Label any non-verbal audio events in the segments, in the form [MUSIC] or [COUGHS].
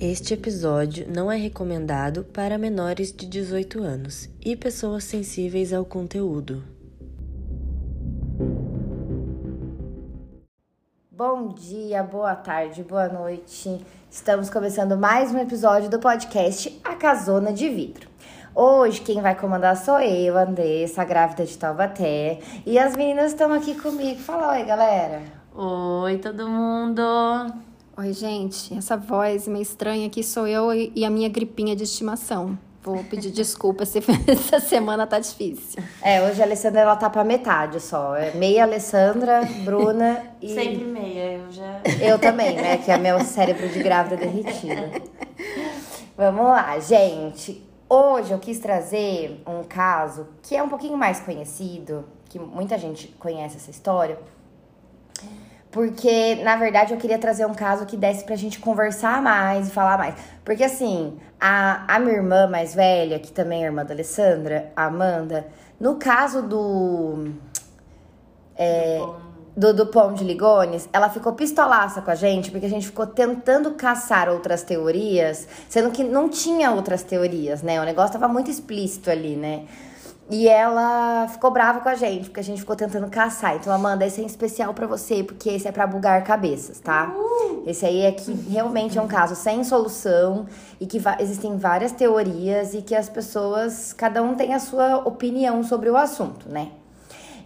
Este episódio não é recomendado para menores de 18 anos e pessoas sensíveis ao conteúdo. Bom dia, boa tarde, boa noite. Estamos começando mais um episódio do podcast A Casona de Vidro. Hoje quem vai comandar sou eu, Andressa, grávida de Taubaté. E as meninas estão aqui comigo. Fala oi, galera. Oi, todo mundo! Oi, gente. Essa voz meio estranha aqui sou eu e a minha gripinha de estimação. Vou pedir desculpa se [LAUGHS] essa semana tá difícil. É, hoje a Alessandra ela tá pra metade só. É meia Alessandra, Bruna [LAUGHS] e. Sempre meia, eu já. Eu também, né? Que é meu cérebro de grávida derretida. Vamos lá, gente. Hoje eu quis trazer um caso que é um pouquinho mais conhecido, que muita gente conhece essa história. Porque, na verdade, eu queria trazer um caso que desse pra gente conversar mais e falar mais. Porque, assim, a, a minha irmã mais velha, que também é irmã da Alessandra, a Amanda, no caso do. É, do, do Pão de Ligones, ela ficou pistolaça com a gente, porque a gente ficou tentando caçar outras teorias, sendo que não tinha outras teorias, né? O negócio tava muito explícito ali, né? E ela ficou brava com a gente, porque a gente ficou tentando caçar. Então, Amanda, esse é em especial para você, porque esse é para bugar cabeças, tá? Uhum. Esse aí é que realmente é um caso sem solução e que existem várias teorias e que as pessoas, cada um tem a sua opinião sobre o assunto, né?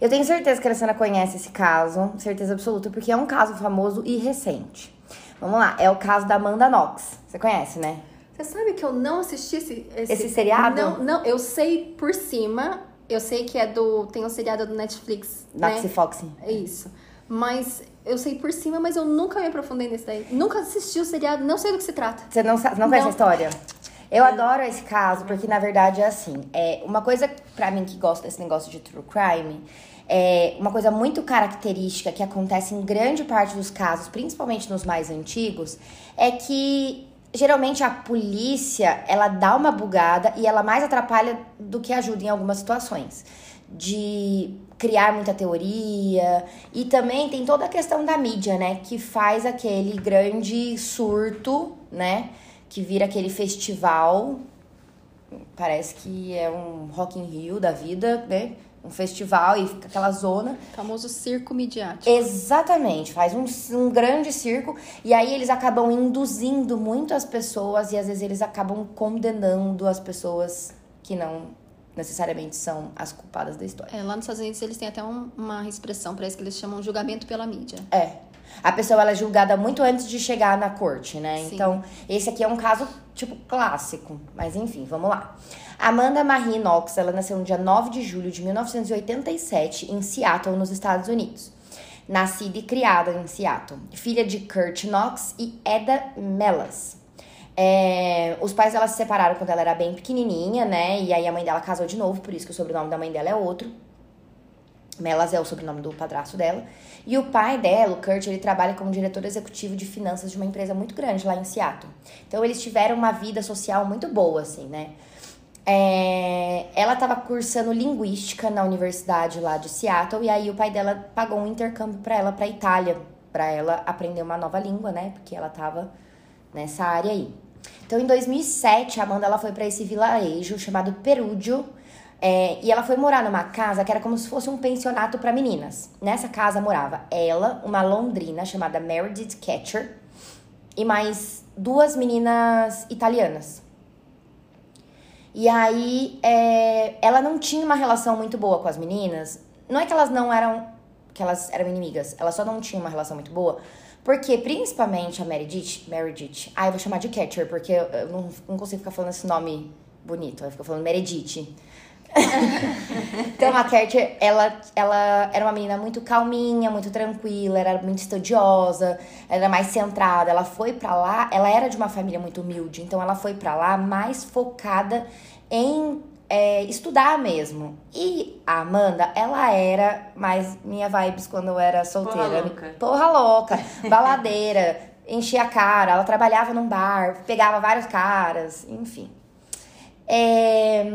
Eu tenho certeza que a Alessandra conhece esse caso, certeza absoluta, porque é um caso famoso e recente. Vamos lá, é o caso da Amanda Knox. Você conhece, né? Você sabe que eu não assisti esse, esse, esse seriado? Não, não, eu sei por cima. Eu sei que é do. Tem um seriado do Netflix. Maxi né? Fox. Isso. Mas eu sei por cima, mas eu nunca me aprofundei nesse daí. Nunca assisti o seriado, não sei do que se trata. Você não, não conhece a história? Eu adoro esse caso, porque na verdade é assim. É uma coisa para mim que gosta desse negócio de true crime. É uma coisa muito característica que acontece em grande parte dos casos, principalmente nos mais antigos, é que geralmente a polícia, ela dá uma bugada e ela mais atrapalha do que ajuda em algumas situações. De criar muita teoria. E também tem toda a questão da mídia, né? Que faz aquele grande surto, né? Que vira aquele festival. Parece que é um Rock in Rio da vida, né? Um festival e fica aquela zona. O famoso circo midiático. Exatamente, faz um, um grande circo e aí eles acabam induzindo muito as pessoas e às vezes eles acabam condenando as pessoas que não necessariamente são as culpadas da história. É, lá nos Estados Unidos eles têm até um, uma expressão para isso que eles chamam julgamento pela mídia. É. A pessoa ela é julgada muito antes de chegar na corte, né? Sim. Então, esse aqui é um caso tipo clássico, mas enfim, vamos lá. Amanda Marie Knox, ela nasceu no dia 9 de julho de 1987 em Seattle, nos Estados Unidos. Nascida e criada em Seattle. Filha de Kurt Knox e Eda Melas. É, os pais dela se separaram quando ela era bem pequenininha, né? E aí a mãe dela casou de novo, por isso que o sobrenome da mãe dela é outro. Melas é o sobrenome do padrasto dela. E o pai dela, o Kurt, ele trabalha como diretor executivo de finanças de uma empresa muito grande lá em Seattle. Então eles tiveram uma vida social muito boa, assim, né? É, ela estava cursando linguística na universidade lá de Seattle e aí o pai dela pagou um intercâmbio para ela para Itália, para ela aprender uma nova língua, né? Porque ela estava nessa área aí. Então, em 2007, a Amanda ela foi para esse vilarejo chamado Perúdio é, e ela foi morar numa casa que era como se fosse um pensionato para meninas. Nessa casa morava ela, uma londrina chamada Meredith Catcher e mais duas meninas italianas. E aí, é, ela não tinha uma relação muito boa com as meninas. Não é que elas não eram. que elas eram inimigas, elas só não tinham uma relação muito boa. Porque, principalmente a Meredith, Meredith, ah, eu vou chamar de Catcher, porque eu não, não consigo ficar falando esse nome bonito, eu fico falando Meredith. [LAUGHS] então a Catcher, ela, ela era uma menina muito calminha, muito tranquila, era muito estudiosa, era mais centrada. Ela foi para lá, ela era de uma família muito humilde, então ela foi para lá mais focada em é, estudar mesmo. E a Amanda, ela era mais minha vibes quando eu era solteira. Porra louca. Porra louca, baladeira, [LAUGHS] enchia a cara, ela trabalhava num bar, pegava vários caras, enfim. É,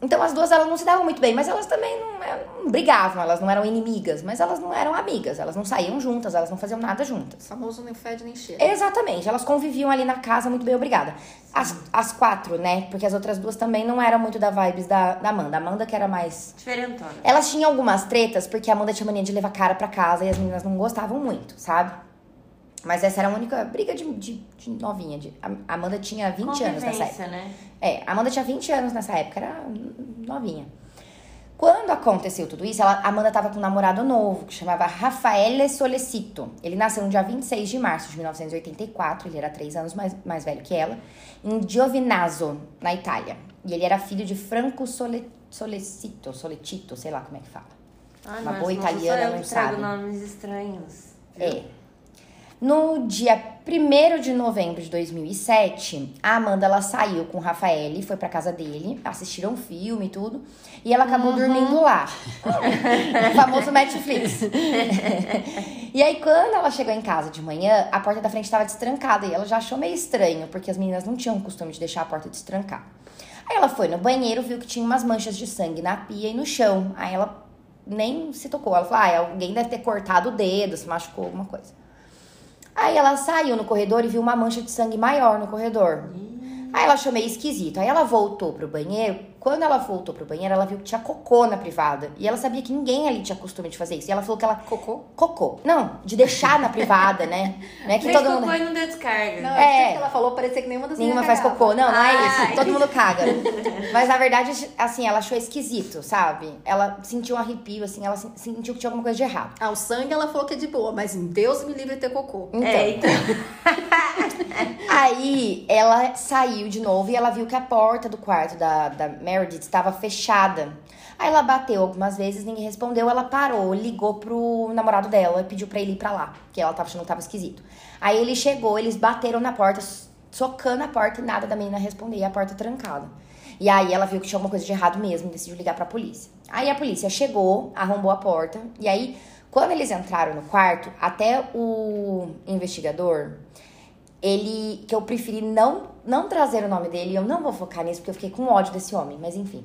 então as duas elas não se davam muito bem, mas elas também não, é, não, brigavam, elas não eram inimigas, mas elas não eram amigas, elas não saíam juntas, elas não faziam nada juntas. O famoso nem fede nem cheira. Exatamente, elas conviviam ali na casa muito bem, obrigada. As, as quatro, né? Porque as outras duas também não eram muito da vibes da, da Amanda. A Amanda que era mais. Diferentona. Elas tinham algumas tretas, porque a Amanda tinha mania de levar cara pra casa e as meninas não gostavam muito, sabe? Mas essa era a única briga de, de, de novinha. De, a Amanda tinha 20 anos nessa época. né? É, a Amanda tinha 20 anos nessa época, era novinha. Quando aconteceu tudo isso, ela, a Amanda tava com um namorado novo, que chamava Rafaele Solecito. Ele nasceu no dia 26 de março de 1984, ele era três anos mais, mais velho que ela, em Giovinazzo, na Itália. E ele era filho de Franco Sole, Solecito, Solecito, sei lá como é que fala. Ah, Uma boa não italiana eu não que trago sabe. nomes estranhos. É. No dia 1 de novembro de 2007, a Amanda ela saiu com o Rafael, foi pra casa dele, assistiram um filme e tudo, e ela acabou dormindo lá. [LAUGHS] o famoso Netflix. [LAUGHS] e aí, quando ela chegou em casa de manhã, a porta da frente estava destrancada e ela já achou meio estranho, porque as meninas não tinham o costume de deixar a porta destrancar. Aí ela foi no banheiro, viu que tinha umas manchas de sangue na pia e no chão. Aí ela nem se tocou. Ela falou: ah, alguém deve ter cortado o dedo, se machucou, alguma coisa. Aí ela saiu no corredor e viu uma mancha de sangue maior no corredor. Aí ela achou meio esquisito. Aí ela voltou pro banheiro. Quando ela voltou pro banheiro, ela viu que tinha cocô na privada. E ela sabia que ninguém ali tinha costume de fazer isso. E ela falou que ela. Cocô? Cocô. Não, de deixar na privada, né? Não é que Fez todo cocô mundo. e não deu descarga. Não, É. é. que ela falou, parecia que nenhuma das Nenhuma faz cagava. cocô. Não, não é Ai. isso. Todo mundo caga. [LAUGHS] Mas na verdade, assim, ela achou esquisito, sabe? Ela sentiu um arrepio, assim, ela se- sentiu que tinha alguma coisa de errado. Ah, o sangue ela falou que é de boa, mas Deus me livre de ter cocô. Então, É, então. [LAUGHS] Aí ela saiu de novo e ela viu que a porta do quarto da, da Meredith estava fechada. Aí ela bateu algumas vezes, ninguém respondeu. Ela parou, ligou pro namorado dela e pediu pra ele ir pra lá, porque ela tava achando que tava esquisito. Aí ele chegou, eles bateram na porta, socando a porta e nada da menina responder, a porta trancada. E aí ela viu que tinha alguma coisa de errado mesmo, decidiu ligar pra polícia. Aí a polícia chegou, arrombou a porta, e aí, quando eles entraram no quarto, até o investigador, ele que eu preferi não não trazer o nome dele, eu não vou focar nisso porque eu fiquei com ódio desse homem, mas enfim.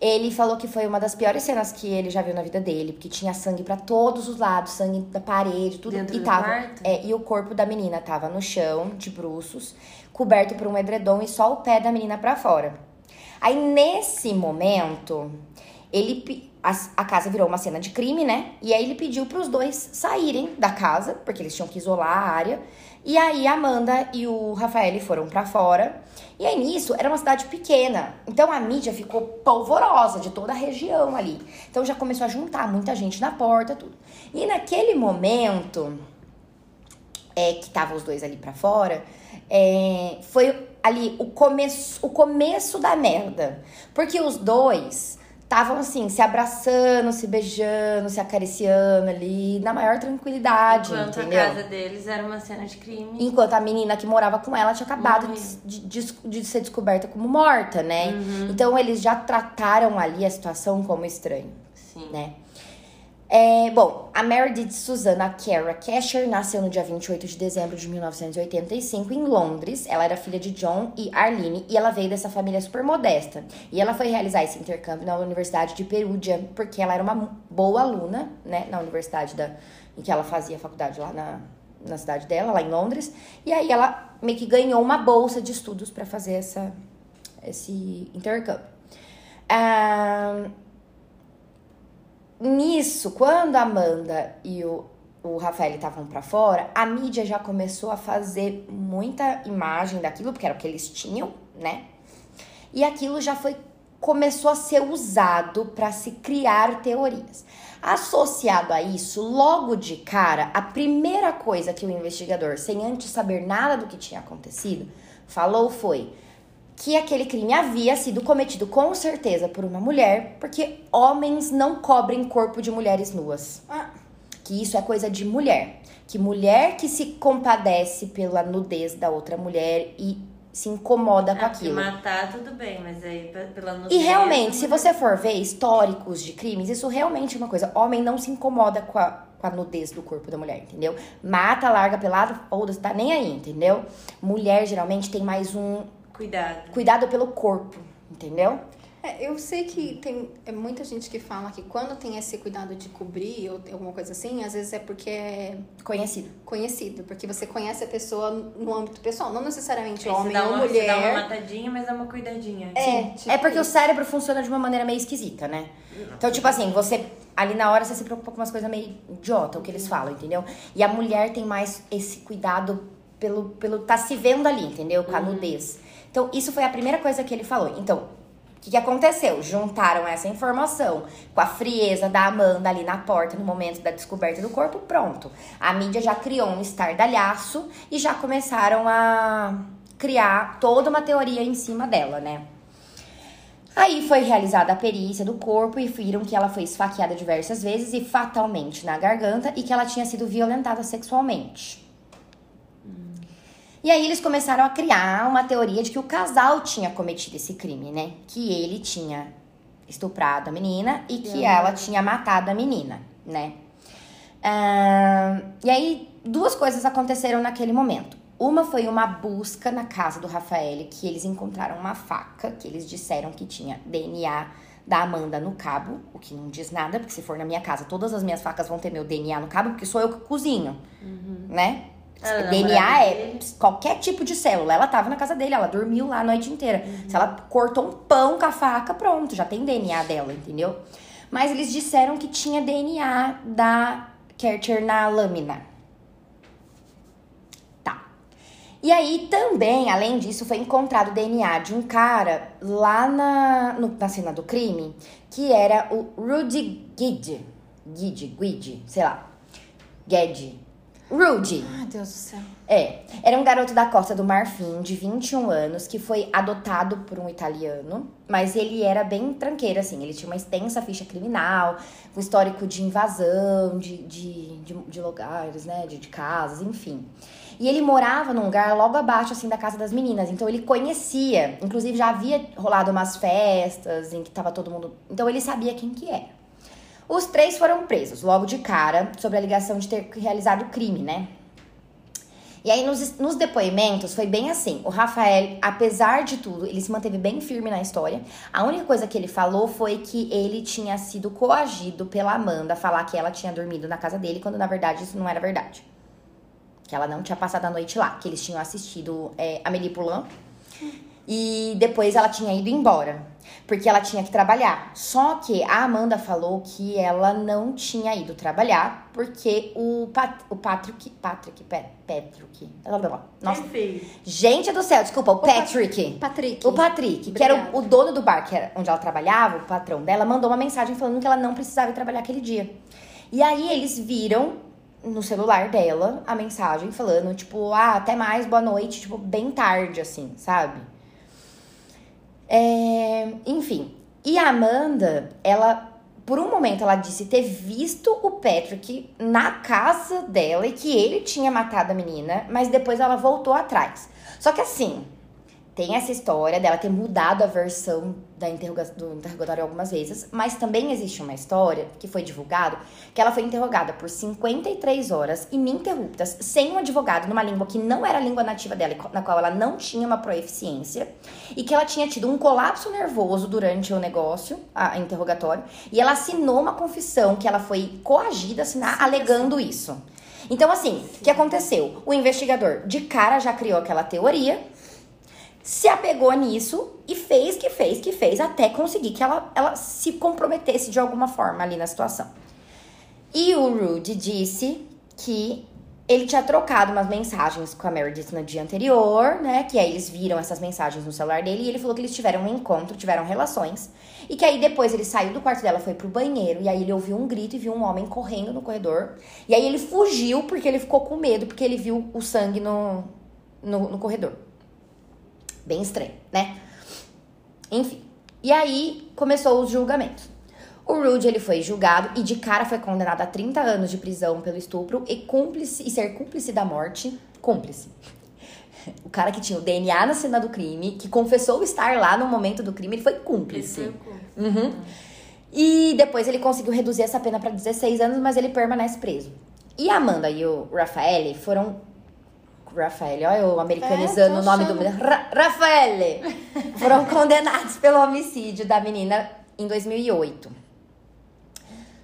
Ele falou que foi uma das piores cenas que ele já viu na vida dele, porque tinha sangue pra todos os lados, sangue da parede, tudo Dentro e do tava quarto? é, e o corpo da menina tava no chão, de bruços, coberto por um edredom e só o pé da menina pra fora. Aí nesse momento, ele a, casa virou uma cena de crime, né? E aí ele pediu pros dois saírem da casa, porque eles tinham que isolar a área. E aí a Amanda e o Rafael foram pra fora. E aí nisso era uma cidade pequena. Então a mídia ficou polvorosa de toda a região ali. Então já começou a juntar muita gente na porta, tudo. E naquele momento, é, que estavam os dois ali pra fora, é, foi ali o começo, o começo da merda. Porque os dois estavam assim, se abraçando, se beijando, se acariciando ali, na maior tranquilidade, Enquanto entendeu? a casa deles era uma cena de crime. Enquanto a menina que morava com ela tinha acabado de, de- de ser descoberta como morta, né? Então eles já trataram ali a situação como estranho Sim. né? É, bom, a Meredith Susanna Kara Casher nasceu no dia 28 de dezembro de 1985 em Londres. Ela era filha de John e Arlene e ela veio dessa família super modesta. E ela foi realizar esse intercâmbio na Universidade de Perugia, porque ela era uma boa aluna, né, na universidade da, em que ela fazia faculdade lá na, na cidade dela, lá em Londres. E aí ela meio que ganhou uma bolsa de estudos para fazer essa, esse intercâmbio. Ah, Nisso, quando a Amanda e o, o Rafael estavam pra fora, a mídia já começou a fazer muita imagem daquilo, porque era o que eles tinham, né? E aquilo já foi começou a ser usado para se criar teorias. Associado a isso, logo de cara, a primeira coisa que o investigador, sem antes saber nada do que tinha acontecido, falou foi que aquele crime havia sido cometido com certeza por uma mulher, porque homens não cobrem corpo de mulheres nuas. Ah, Que isso é coisa de mulher. Que mulher que se compadece pela nudez da outra mulher e se incomoda com Ah, porque aquilo. matar, tudo bem, mas aí pe- pela E nudez, realmente, se você for ver históricos de crimes, isso realmente é uma coisa. Homem não se incomoda com a, com a nudez do corpo da mulher, entendeu? Mata, larga pelado, foda-se, tá nem aí, entendeu? Mulher geralmente tem mais um Cuidado. cuidado pelo corpo, entendeu? É, eu sei que tem é, muita gente que fala que quando tem esse cuidado de cobrir ou alguma coisa assim, às vezes é porque é Conhecido. conhecido, porque você conhece a pessoa no âmbito pessoal, não necessariamente você homem dá ou uma, você dá uma mulher. matadinha, mas dá uma cuidadinha. É, tipo é porque o isso. cérebro funciona de uma maneira meio esquisita, né? Então, tipo assim, você. Ali na hora você se preocupa com umas coisas meio idiota, o que eles falam, entendeu? E a mulher tem mais esse cuidado pelo. pelo tá se vendo ali, entendeu? Com a nudez. Então, isso foi a primeira coisa que ele falou. Então, o que, que aconteceu? Juntaram essa informação com a frieza da Amanda ali na porta no momento da descoberta do corpo, pronto. A mídia já criou um estardalhaço e já começaram a criar toda uma teoria em cima dela, né? Aí foi realizada a perícia do corpo e viram que ela foi esfaqueada diversas vezes e fatalmente na garganta e que ela tinha sido violentada sexualmente. E aí eles começaram a criar uma teoria de que o casal tinha cometido esse crime, né? Que ele tinha estuprado a menina e que ela tinha matado a menina, né? Ah, e aí duas coisas aconteceram naquele momento. Uma foi uma busca na casa do Rafael, que eles encontraram uma faca, que eles disseram que tinha DNA da Amanda no cabo, o que não diz nada, porque se for na minha casa, todas as minhas facas vão ter meu DNA no cabo, porque sou eu que cozinho, né? Ela é DNA é dele. qualquer tipo de célula. Ela tava na casa dele, ela dormiu lá a noite inteira. Se ela cortou um pão com a faca, pronto, já tem DNA dela, entendeu? Mas eles disseram que tinha DNA da Kercher na lâmina. Tá. E aí também, além disso, foi encontrado o DNA de um cara lá na, no- na cena do crime, que era o Rudy Guide. Guide, Guide, sei lá. Guede. Rudy. Ai, Deus do céu. É, era um garoto da Costa do Marfim, de 21 anos, que foi adotado por um italiano, mas ele era bem tranqueiro, assim, ele tinha uma extensa ficha criminal, um histórico de invasão, de, de, de, de lugares, né, de, de casas, enfim. E ele morava num lugar logo abaixo, assim, da casa das meninas, então ele conhecia, inclusive já havia rolado umas festas em que tava todo mundo... Então ele sabia quem que era. Os três foram presos logo de cara sobre a ligação de ter realizado o crime, né? E aí, nos, nos depoimentos, foi bem assim. O Rafael, apesar de tudo, ele se manteve bem firme na história. A única coisa que ele falou foi que ele tinha sido coagido pela Amanda a falar que ela tinha dormido na casa dele, quando na verdade isso não era verdade. Que ela não tinha passado a noite lá, que eles tinham assistido é, Amélie Poulain. E depois ela tinha ido embora, porque ela tinha que trabalhar. Só que a Amanda falou que ela não tinha ido trabalhar, porque o, Pat, o Patrick. Patrick. Pe- Patrick. Nossa. Gente do céu, desculpa, o Patrick. Patrick. O Patrick, que era o, Obrigada. o dono do bar, que era onde ela trabalhava, o patrão dela, mandou uma mensagem falando que ela não precisava ir trabalhar aquele dia. E aí eles viram no celular dela a mensagem falando, tipo, ah, até mais, boa noite, tipo, bem tarde, assim, sabe? É, enfim. E a Amanda, ela, por um momento, ela disse ter visto o Patrick na casa dela e que ele tinha matado a menina, mas depois ela voltou atrás. Só que assim, tem essa história dela ter mudado a versão da interroga do interrogatório algumas vezes, mas também existe uma história que foi divulgado que ela foi interrogada por 53 horas ininterruptas, sem um advogado, numa língua que não era a língua nativa dela, na qual ela não tinha uma proeficiência, e que ela tinha tido um colapso nervoso durante o negócio, a, a interrogatório, e ela assinou uma confissão que ela foi coagida a assinar, alegando isso. Então, assim, o que aconteceu? O investigador de cara já criou aquela teoria, se apegou nisso e fez que fez que fez até conseguir que ela, ela se comprometesse de alguma forma ali na situação. E o Rudy disse que ele tinha trocado umas mensagens com a Meredith no dia anterior, né? Que aí eles viram essas mensagens no celular dele e ele falou que eles tiveram um encontro, tiveram relações. E que aí depois ele saiu do quarto dela, foi pro banheiro e aí ele ouviu um grito e viu um homem correndo no corredor. E aí ele fugiu porque ele ficou com medo, porque ele viu o sangue no, no, no corredor. Bem estranho, né? Enfim. E aí começou os julgamentos. O Rude ele foi julgado e de cara foi condenado a 30 anos de prisão pelo estupro e cúmplice e ser cúmplice da morte. Cúmplice. [LAUGHS] O cara que tinha o DNA na cena do crime, que confessou estar lá no momento do crime, ele foi cúmplice. Esse foi cu. Uhum. E depois ele conseguiu reduzir essa pena para 16 anos, mas ele permanece preso. E a Amanda e o Rafael foram Rafael, olha eu americanizando É, o nome do. Ra Rafael, foram [LAUGHS] condenados pelo homicídio da menina em 2008.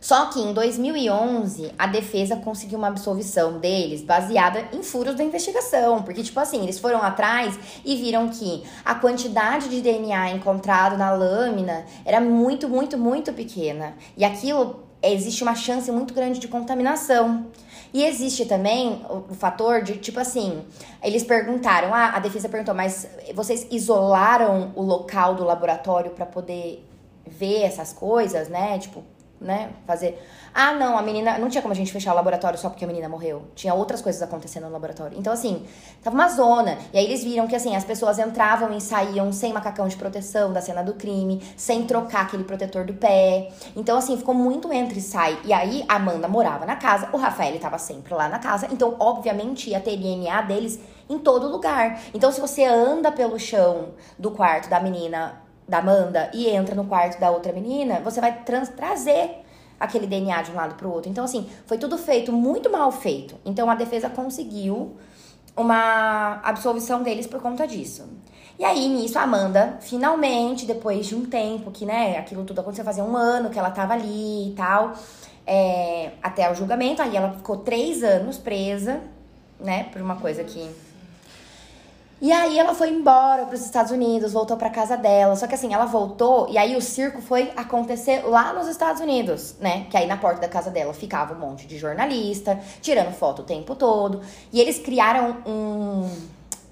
Só que em 2011, a defesa conseguiu uma absolvição deles baseada em furos da investigação. Porque, tipo assim, eles foram atrás e viram que a quantidade de DNA encontrado na lâmina era muito, muito, muito pequena. E aquilo, existe uma chance muito grande de contaminação. E existe também o, fator de, tipo assim, eles perguntaram, ah, a defesa perguntou, mas vocês isolaram o local do laboratório para poder ver essas coisas, né? Tipo, né? Fazer. Ah, não, a menina. Não tinha como a gente fechar o laboratório só porque a menina morreu. Tinha outras coisas acontecendo no laboratório. Então, assim, tava uma zona. E aí eles viram que, assim, as pessoas entravam e saíam sem macacão de proteção da cena do crime, sem trocar aquele protetor do pé. Então, assim, ficou muito entra e sai. E aí a Amanda morava na casa, o Rafael tava sempre lá na casa. Então, obviamente, ia ter DNA deles em todo lugar. Então, se você anda pelo chão do quarto da menina da Amanda e entra no quarto da outra menina, você vai trazer aquele DNA de um lado pro outro. Então, assim, foi tudo feito muito mal feito. Então, a defesa conseguiu uma absolvição deles por conta disso. E aí, nisso, a Amanda, finalmente, depois de um tempo que, né, aquilo tudo aconteceu, fazia um ano que ela tava ali e tal, é, até o julgamento, aí ela ficou três anos presa, né, por uma coisa que e aí ela foi embora para os Estados Unidos, voltou para casa dela. Só que assim, ela voltou e aí o circo foi acontecer lá nos Estados Unidos, né? Que aí na porta da casa dela ficava um monte de jornalista, tirando foto o tempo todo. E eles criaram um,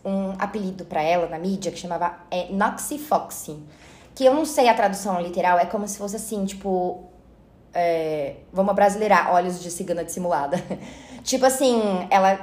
um apelido para ela na mídia que chamava é, Noxy Foxy. Que eu não sei a tradução literal, é como se fosse assim, tipo. é, vamos brasileirar, olhos de cigana dissimulada. [LAUGHS] tipo assim, ela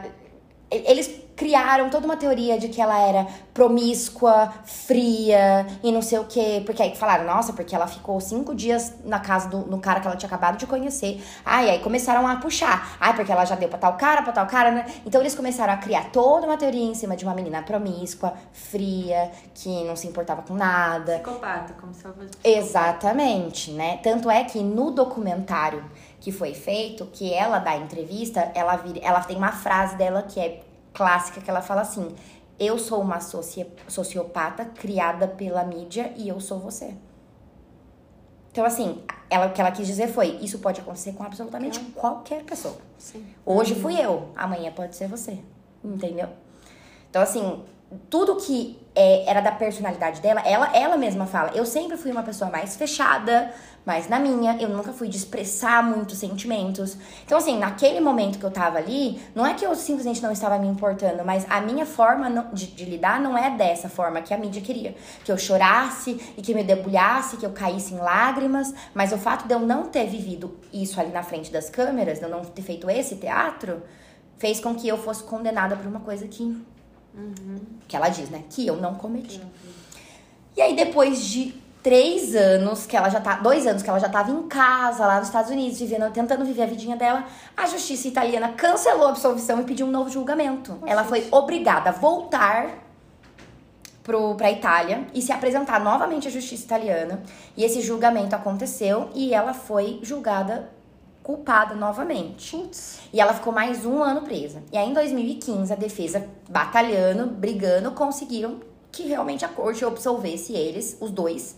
eles criaram toda uma teoria de que ela era promíscua, fria e não sei o quê. Porque aí falaram, nossa, porque ela ficou cinco dias na casa do cara que ela tinha acabado de conhecer. Ai, aí começaram a puxar. Ai, porque ela já deu pra tal cara, pra tal cara, né? Então eles começaram a criar toda uma teoria em cima de uma menina promíscua, fria, que não se importava com nada. Psicopata, como se fosse. Exatamente, né? Tanto é que no documentário que foi feito, que ela dá entrevista, ela, vira, ela tem uma frase dela que é clássica, que ela fala assim: Eu sou uma soci- sociopata criada pela mídia e eu sou você. Então, assim, ela, o que ela quis dizer foi: Isso pode acontecer com absolutamente qualquer pessoa. Sim. Hoje fui eu, amanhã pode ser você. Entendeu? Então, assim, tudo que é, era da personalidade dela, ela, ela mesma fala. Eu sempre fui uma pessoa mais fechada, mais na minha. Eu nunca fui de expressar muitos sentimentos. Então, assim, naquele momento que eu tava ali, não é que eu simplesmente não estava me importando, mas a minha forma de, de lidar não é dessa forma que a mídia queria. Que eu chorasse e que me debulhasse, que eu caísse em lágrimas. Mas o fato de eu não ter vivido isso ali na frente das câmeras, de eu não ter feito esse teatro, fez com que eu fosse condenada por uma coisa que. Que ela diz, né? Que eu não cometi. E aí, depois de três anos que ela já tá. Dois anos que ela já tava em casa lá nos Estados Unidos, vivendo, tentando viver a vidinha dela, a justiça italiana cancelou a absolvição e pediu um novo julgamento. ela foi obrigada a voltar pro, pra Itália e se apresentar novamente à justiça italiana. E esse julgamento aconteceu e ela foi julgada culpada novamente. Putz. E ela ficou mais um ano presa. E aí, em 2015, a defesa, batalhando, brigando, conseguiram que realmente a corte absolvesse eles, os dois,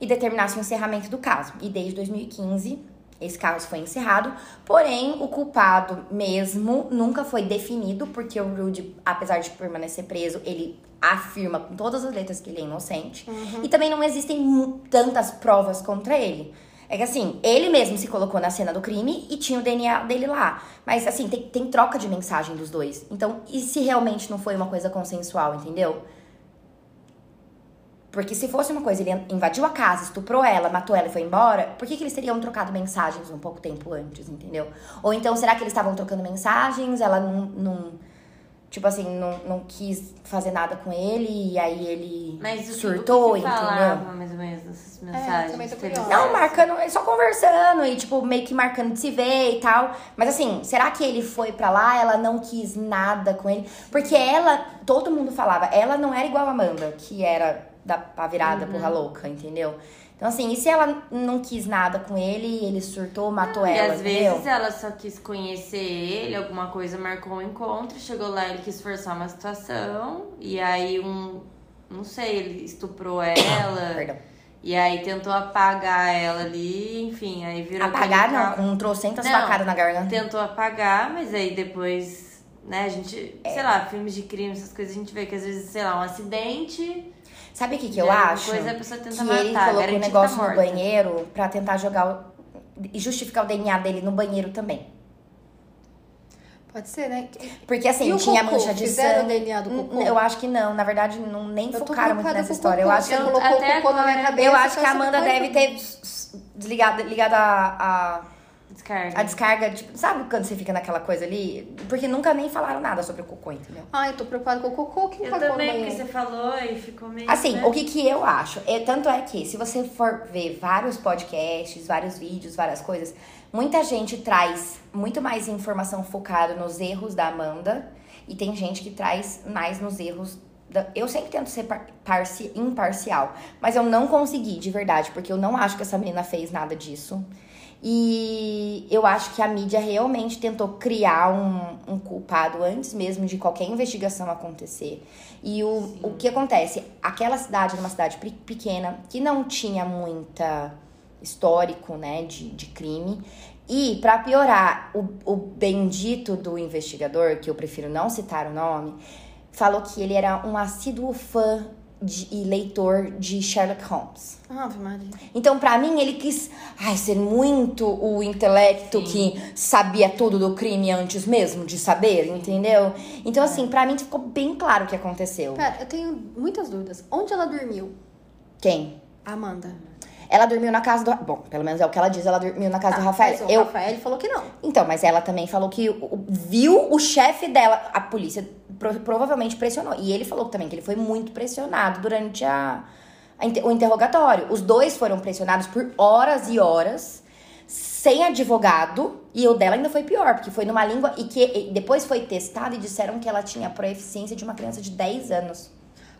e determinasse o encerramento do caso. E desde 2015, esse caso foi encerrado. Porém, o culpado mesmo nunca foi definido, porque o Rudy, apesar de permanecer preso, ele afirma com todas as letras que ele é inocente. E também não existem tantas provas contra ele. É que assim, ele mesmo se colocou na cena do crime e tinha o DNA dele lá. Mas assim, tem, tem troca de mensagem dos dois. Então, e se realmente não foi uma coisa consensual, entendeu? Porque se fosse uma coisa, ele invadiu a casa, estuprou ela, matou ela e foi embora, por que, que eles teriam trocado mensagens um pouco tempo antes, entendeu? Ou então, será que eles estavam trocando mensagens, ela não, não tipo assim, não, não quis fazer nada com ele e aí ele Mas o que, surtou, o que que entendeu? falava, mais ou menos, dessas mensagens? também tô Teve curiosa. Não, marcando, só conversando e, tipo, meio que marcando de se ver e tal. Mas assim, será que ele foi pra lá, ela não quis nada com ele? Porque ela, todo mundo falava, ela não era igual a Amanda, que era da a virada porra louca, entendeu? Então, assim, e se ela não quis nada com ele, ele surtou, matou E ela, às entendeu? vezes ela só quis conhecer ele, alguma coisa marcou um encontro, chegou lá, ele quis forçar uma situação, e aí um. Não sei, ele estuprou [COUGHS] ela. Perdão. E aí tentou apagar ela ali, enfim, aí virou. Apagar aquele não, com trocentas Não. facadas na garganta. Tentou apagar, mas aí depois, né, a gente, É. sei lá, filmes de crime, essas coisas, a gente vê que às vezes, sei lá, um acidente. Sabe o que, que eu é acho? coisa, a pessoa tenta que matar, ele colocou o garantir que negócio tá no banheiro pra tentar jogar o... e justificar o DNA dele no banheiro também. Pode ser, né? Porque assim, E tinha cocô? mancha de Fizeram sangue. o DNA do cocô? Eu acho que não, na verdade, não, nem focaram muito nessa história. Eu acho que, colocou o cocô na minha cabeça. eu acho que a Amanda deve ter desligado, ligado a, a, Descarga. a descarga. Tipo, sabe quando você fica naquela coisa ali? Porque nunca nem falaram nada sobre o cocô, entendeu? Ai, tô preocupada com o cocô que não Eu pagou no também, porque você falou e ficou meio. Assim, né? o que que eu acho? É, tanto é que, se você for ver vários podcasts, vários vídeos, várias coisas, muita gente traz muito mais informação focada nos erros da Amanda e tem gente que traz mais nos erros. Da... Eu sempre tento ser par- parci- imparcial, mas eu não consegui, de verdade, porque eu não acho que essa menina fez nada disso. E eu acho que a mídia realmente tentou criar um, um culpado antes mesmo de qualquer investigação acontecer. E o, o que acontece? Aquela cidade era uma cidade pe- pequena que não tinha muita histórico, né, de, de crime. E, pra piorar, o, o bendito do investigador, que eu prefiro não citar o nome, falou que ele era um assíduo fã de- e leitor de Sherlock Holmes. Ave Maria. Então, pra mim, ele quis ai, ser muito o intelecto que sabia tudo do crime antes mesmo de saber, entendeu? Então, assim, pra mim ficou bem claro o que aconteceu. Pera, eu tenho muitas dúvidas. Onde ela dormiu? Quem? Amanda. Ela dormiu na casa do. Bom, pelo menos é o que ela diz, ela dormiu na casa do Rafael. Mas o Eu, Rafael falou que não. Então, mas ela também falou que viu o chefe dela, a polícia provavelmente pressionou. E ele falou também que ele foi muito pressionado durante a, a inter- o interrogatório. Os dois foram pressionados por horas e horas, sem advogado, e o dela ainda foi pior, porque foi numa língua e que e depois foi testado e disseram que ela tinha a proeficiência de uma criança de 10 anos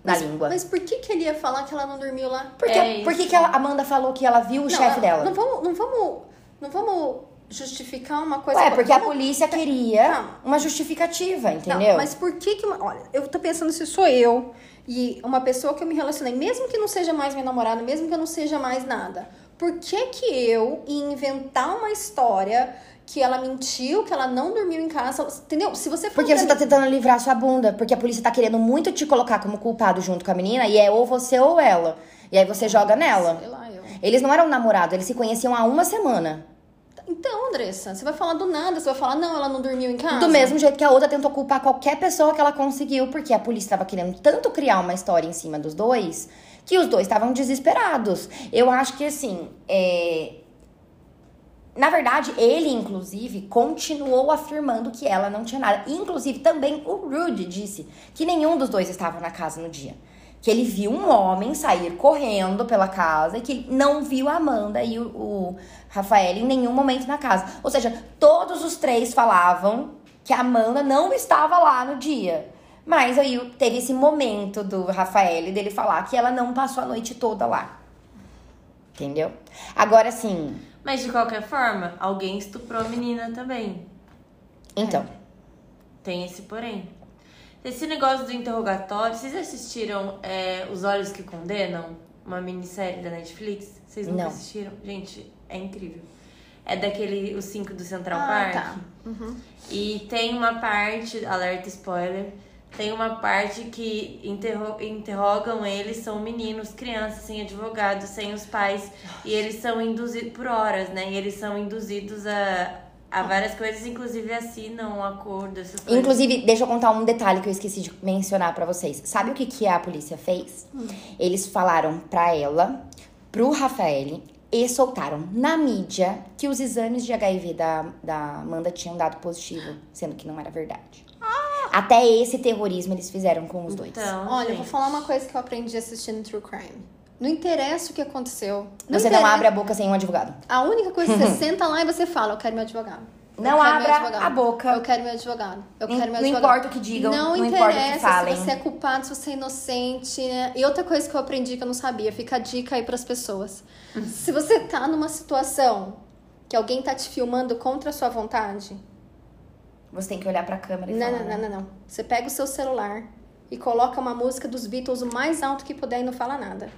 na Mas, língua. mas por que, que ele ia falar que ela não dormiu lá? Por que, É por que, a Amanda falou que ela viu o chefe ela- dela? Não vamos, não vamos, não vamos justificar uma coisa. Ué, porque a polícia queria Calma. uma justificativa, Não, entendeu? mas por que que... uma- Olha, eu tô pensando se sou eu e uma pessoa que eu me relacionei, mesmo que não seja mais minha namorada, mesmo que eu não seja mais nada, por que que eu ia inventar uma história que ela mentiu, que ela não dormiu em casa, entendeu? Se você for Porque você tá tentando livrar sua bunda. Porque a polícia tá querendo muito te colocar como culpado junto com a menina. E é ou você ou ela. E aí você joga nela. Sei lá, eu... Eles não eram namorados, eles se conheciam há uma semana. Então, Andressa, você vai falar do nada, você vai falar, não, ela não dormiu em casa. Do mesmo jeito que a outra tentou culpar qualquer pessoa que ela conseguiu. Porque a polícia tava querendo tanto criar uma história em cima dos dois. Que os dois estavam desesperados. Eu acho que assim. É... Na verdade, ele, inclusive, continuou afirmando que ela não tinha nada. Inclusive, também o Rudy disse que nenhum dos dois estava na casa no dia. Que ele viu um homem sair correndo pela casa e que não viu a Amanda e o, o Rafael em nenhum momento na casa. Ou seja, todos os três falavam que a Amanda não estava lá no dia. Mas aí teve esse momento do Rafael dele falar que ela não passou a noite toda lá. Entendeu? Agora, assim, Mas de qualquer forma, alguém estuprou a menina também. então. Tem esse porém. Esse negócio do interrogatório, vocês assistiram é, Os Olhos que Condenam? Uma minissérie da Netflix? Vocês nunca Não. assistiram? Gente, é incrível. É daquele, os cinco do Central Ah, Park. tá. Uhum. E tem uma parte, alerta spoiler, tem uma parte que interro- interrogam eles, são meninos, crianças, sem advogado, sem os pais. E eles são induzidos por horas, né? E eles são induzidos a, a várias coisas, inclusive assinam um acordo, essas coisas. Inclusive, deixa eu contar um detalhe que eu esqueci de mencionar pra vocês. Sabe o que, que a polícia fez? Eles falaram pra ela, pro Rafael, e soltaram na mídia que os exames de HIV da, da Amanda tinham dado positivo, sendo que não era verdade. Até esse terrorismo eles fizeram com os dois. Então, Olha, eu vou falar uma coisa que eu aprendi assistindo True Crime. Não interessa o que aconteceu. Não Você não interessa. abre a boca sem um advogado. A única coisa que você [LAUGHS] senta lá e você fala, eu quero meu advogado. Não meu abra advogado. a boca. Eu quero meu advogado. Eu Não- quero meu não advogado. importa o que digam, Não, não importa o que interessa falem. se você é culpado, se você é inocente. né? E outra coisa que eu aprendi que eu não sabia, fica a dica aí pras pessoas. se você tá numa situação que alguém tá te filmando contra a sua vontade, Você tem que olhar pra câmera e não, falar. não, né? não, não, não. Você pega o seu celular e coloca uma música dos Beatles o mais alto que puder e não fala nada.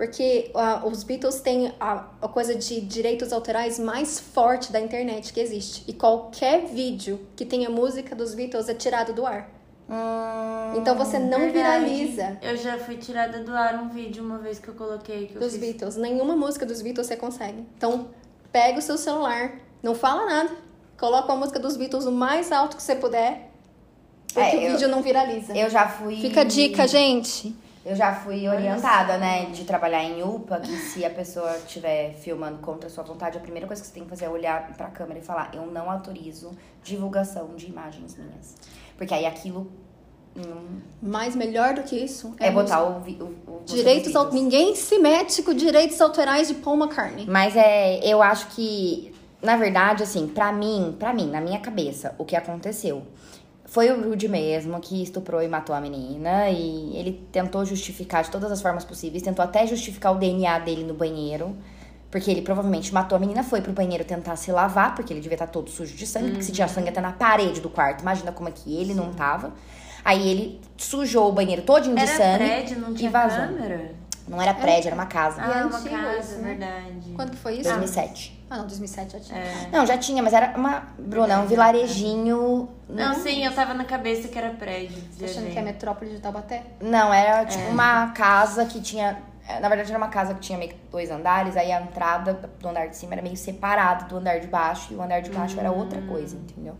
Porque ah, os Beatles têm a, a coisa de direitos autorais mais forte da internet que existe. E qualquer vídeo que tenha música dos Beatles é tirado do ar. Hum, Então você não Verdade. viraliza Eu já fui tirada do ar um vídeo uma vez que eu coloquei. Que eu dos fiz. Beatles. Nenhuma música dos Beatles você consegue. Então pega o seu celular, não fala nada, coloca a música dos Beatles o mais alto que você puder. Porque É, o eu- vídeo não viraliza. Eu já fui. Fica a dica, gente. Eu já fui orientada, né, de trabalhar em UPA, que se a pessoa estiver filmando contra a sua vontade, a primeira coisa que você tem que fazer é olhar pra câmera e falar: eu não autorizo divulgação de imagens minhas. Porque aí aquilo hum, Mas melhor do que isso é, botar o, o, o direitos vídeos. ninguém se mete com direitos autorais de Paul McCartney. Mas é, eu acho que, na verdade, assim, pra mim, pra mim, na minha cabeça, o que aconteceu foi o Rude mesmo que estuprou e matou a menina e ele tentou justificar de todas as formas possíveis, tentou até justificar o DNA dele no banheiro. Porque ele provavelmente matou a menina, foi pro banheiro tentar se lavar, porque ele devia estar todo sujo de sangue, porque se tinha sangue até na parede do quarto, imagina como é que ele não tava. Aí ele sujou o banheiro todinho de Era sangue prédio, não e tinha vazou. câmera? Não era prédio, era uma casa. Ah, uma antigo casa, isso, né? verdade. Quando que foi isso? 2007. Ah, não, 2007 já tinha. É. Não, já tinha, mas era uma. Bruna, um vilarejinho. Não, sim, eu tava na cabeça que era prédio. Você achando que é metrópole de Taubaté? Não, era tipo É. uma casa que tinha. Na verdade, era uma casa que tinha meio que dois andares, aí a entrada do andar de cima era meio separado do andar de baixo, e o andar de baixo era outra coisa, entendeu?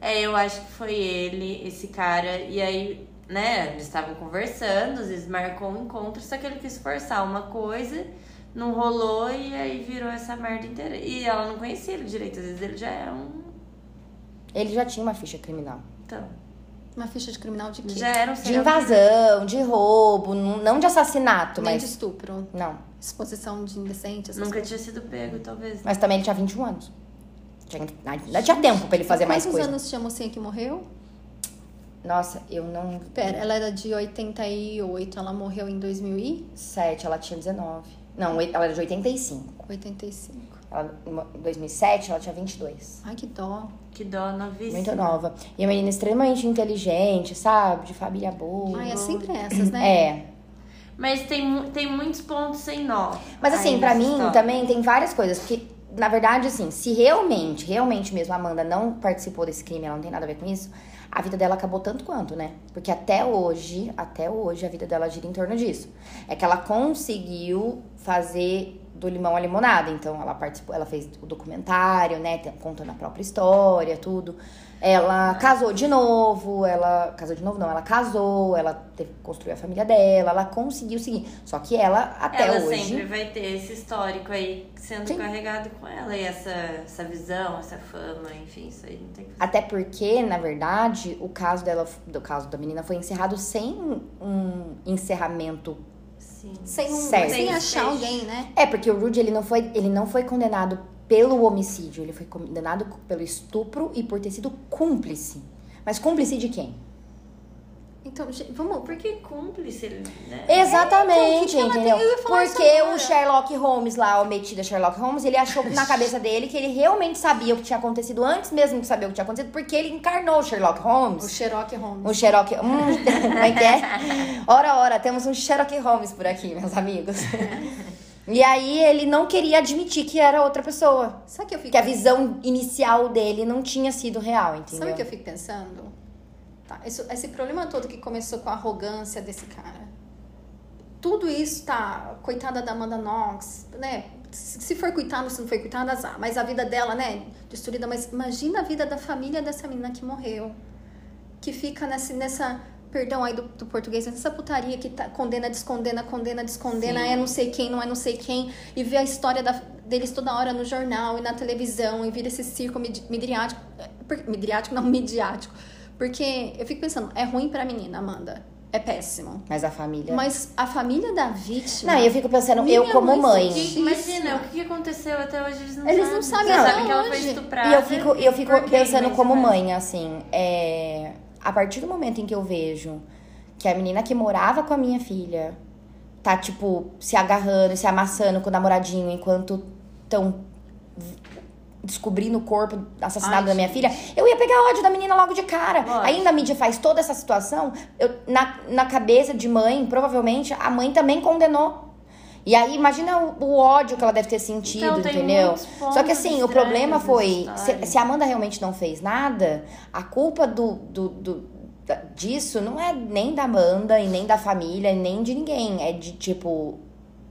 É, eu acho que foi ele, esse cara, e aí, né, eles estavam conversando, às vezes marcou um encontro, só que ele quis forçar uma coisa, não rolou e aí virou essa merda inteira. E ela não conhecia ele direito, às vezes ele já era um. Ele já tinha uma ficha criminal. Então, Uma ficha de criminal de quê? já era um De invasão, de roubo, não de assassinato, Nem mas. de estupro. Não. Exposição de indecente, essas Nunca coisas. tinha sido pego, talvez. Mas também ele tinha 21 anos. Tinha- ainda tinha tempo pra ele fazer mais Quantos coisa. anos tinha a mocinha que morreu? Nossa, eu não. Pera, ela era de 88, ela morreu em 2085. 7, ela tinha 19. Não, ela era de 85. Ela, em 2007, ela tinha 22. Ai, que dó. Que dó, novíssima. Muito nova. E uma menina extremamente inteligente, sabe? De família boa. Ai, é sempre essas, né? É. Mas tem, tem muitos pontos sem nó. Mas assim, nessa mim história. também tem várias coisas. Porque, na verdade, assim, se realmente, realmente mesmo a Amanda não participou desse crime, ela não tem nada a ver com isso, a vida dela acabou tanto quanto, né? Porque até hoje, até hoje, a vida dela gira em torno disso. É que ela conseguiu fazer do limão à limonada. Então, ela participou, ela fez o documentário, né? Contando a própria história, tudo. Ela casou de novo, ela. Casou de novo, não, ela casou, ela teve que construir a família dela, ela conseguiu seguir. Só que ela, até ela hoje. sempre vai ter esse histórico aí sendo Sim. carregado com ela. E essa, essa visão, essa fama, enfim, isso aí não tem que Até porque, na verdade, o caso dela, do caso da menina foi encerrado sem um encerramento. Sim. Sem, um, Certo. sem achar alguém, né? É, porque o Rudy ele não foi, ele não foi condenado pelo homicídio, ele foi condenado pelo estupro e por ter sido cúmplice. Mas cúmplice de quem? Então, vamos. Porque cúmplice, né? Exatamente, então, o que que ela entendeu? tem? Porque o Sherlock Holmes lá, o metido Sherlock Holmes, ele achou na cabeça dele que ele realmente sabia o que tinha acontecido antes mesmo de saber o que tinha acontecido, porque ele encarnou o Sherlock Holmes. O Sherlock Holmes. Um Sherlock. Hum, [LAUGHS] como é que é? Ora, ora, temos um Sherlock Holmes por aqui, meus amigos. E aí ele não queria admitir que era outra pessoa. Sabe o que eu fico Que a visão inicial dele não tinha sido real, entendeu? Sabe o que eu fico pensando? Tá, isso- esse problema todo que começou com a arrogância desse cara. Tudo isso tá. Coitada da Amanda Knox, né? Se se for coitada, se não foi coitada, azar. Mas a vida dela, né? Destruída. Mas imagina a vida da família dessa menina que morreu. Que fica nessa. nessa perdão aí do, do português, nessa putaria que tá, condena, descondena, condena, descondena, Sim. é não sei quem, não é não sei quem, e vê a história da- deles toda hora no jornal e na televisão, e vira esse circo midi- midriático, por- midriático não, [LAUGHS] midiático, porque eu fico pensando, é ruim pra menina, Amanda, é péssimo. Mas a família. Mas a família da vítima. Não, eu fico pensando, eu como mãe mãe. Imagina, o que aconteceu até hoje eles não Eles sabem. não sabem até sabe que ela foi hoje. estuprada. E eu fico, eu fico por pensando como vai. mãe, assim, é, a partir do momento em que eu vejo que a menina que morava com a minha filha tá, tipo, se agarrando, se amassando com o namoradinho enquanto estão descobrindo o corpo assassinado Ai, da minha filha, eu ia pegar ódio da menina logo de cara. Lógico. Ainda a mídia faz toda essa situação, eu, na, na cabeça de mãe, provavelmente a mãe também condenou. E aí, imagina o, o ódio que ela deve ter sentido, Então, entendeu? Só que assim, o problema foi, se, se a Amanda realmente não fez nada, a culpa do, do, do- da- disso não é nem da Amanda e nem da família, e nem de ninguém. É de, tipo,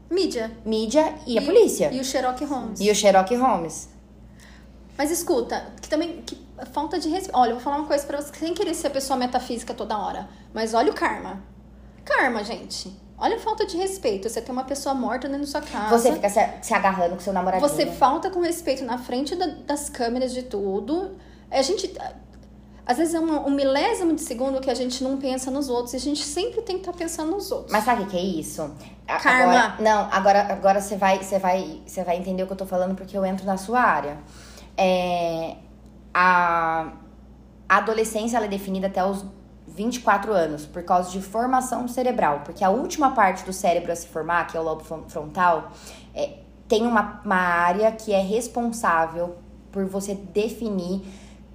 Mídia. mídia e a polícia. E o Sherlock Holmes. E o Sherlock Holmes. Mas escuta, que também. Que, falta de respeito. Olha, eu vou falar uma coisa pra você, sem querer ser pessoa metafísica toda hora. Mas olha o karma. Karma, gente. Olha a falta de respeito. Você tem uma pessoa morta dentro da sua casa. Você fica se, se agarrando com seu namoradinho. Você falta com respeito na frente da- das câmeras de tudo. A gente. Às vezes é um, um milésimo de segundo que a gente não pensa nos outros. E a gente sempre tem que estar pensando nos outros. Mas sabe o que é isso? Karma. Agora, não, agora, agora você vai, você vai, você vai entender o que eu tô falando porque eu entro na sua área. É, a, a adolescência é definida até os 24 anos por causa de formação cerebral, porque a última parte do cérebro a se formar, que é o lobo fron- frontal, é, tem uma, uma área que é responsável por você definir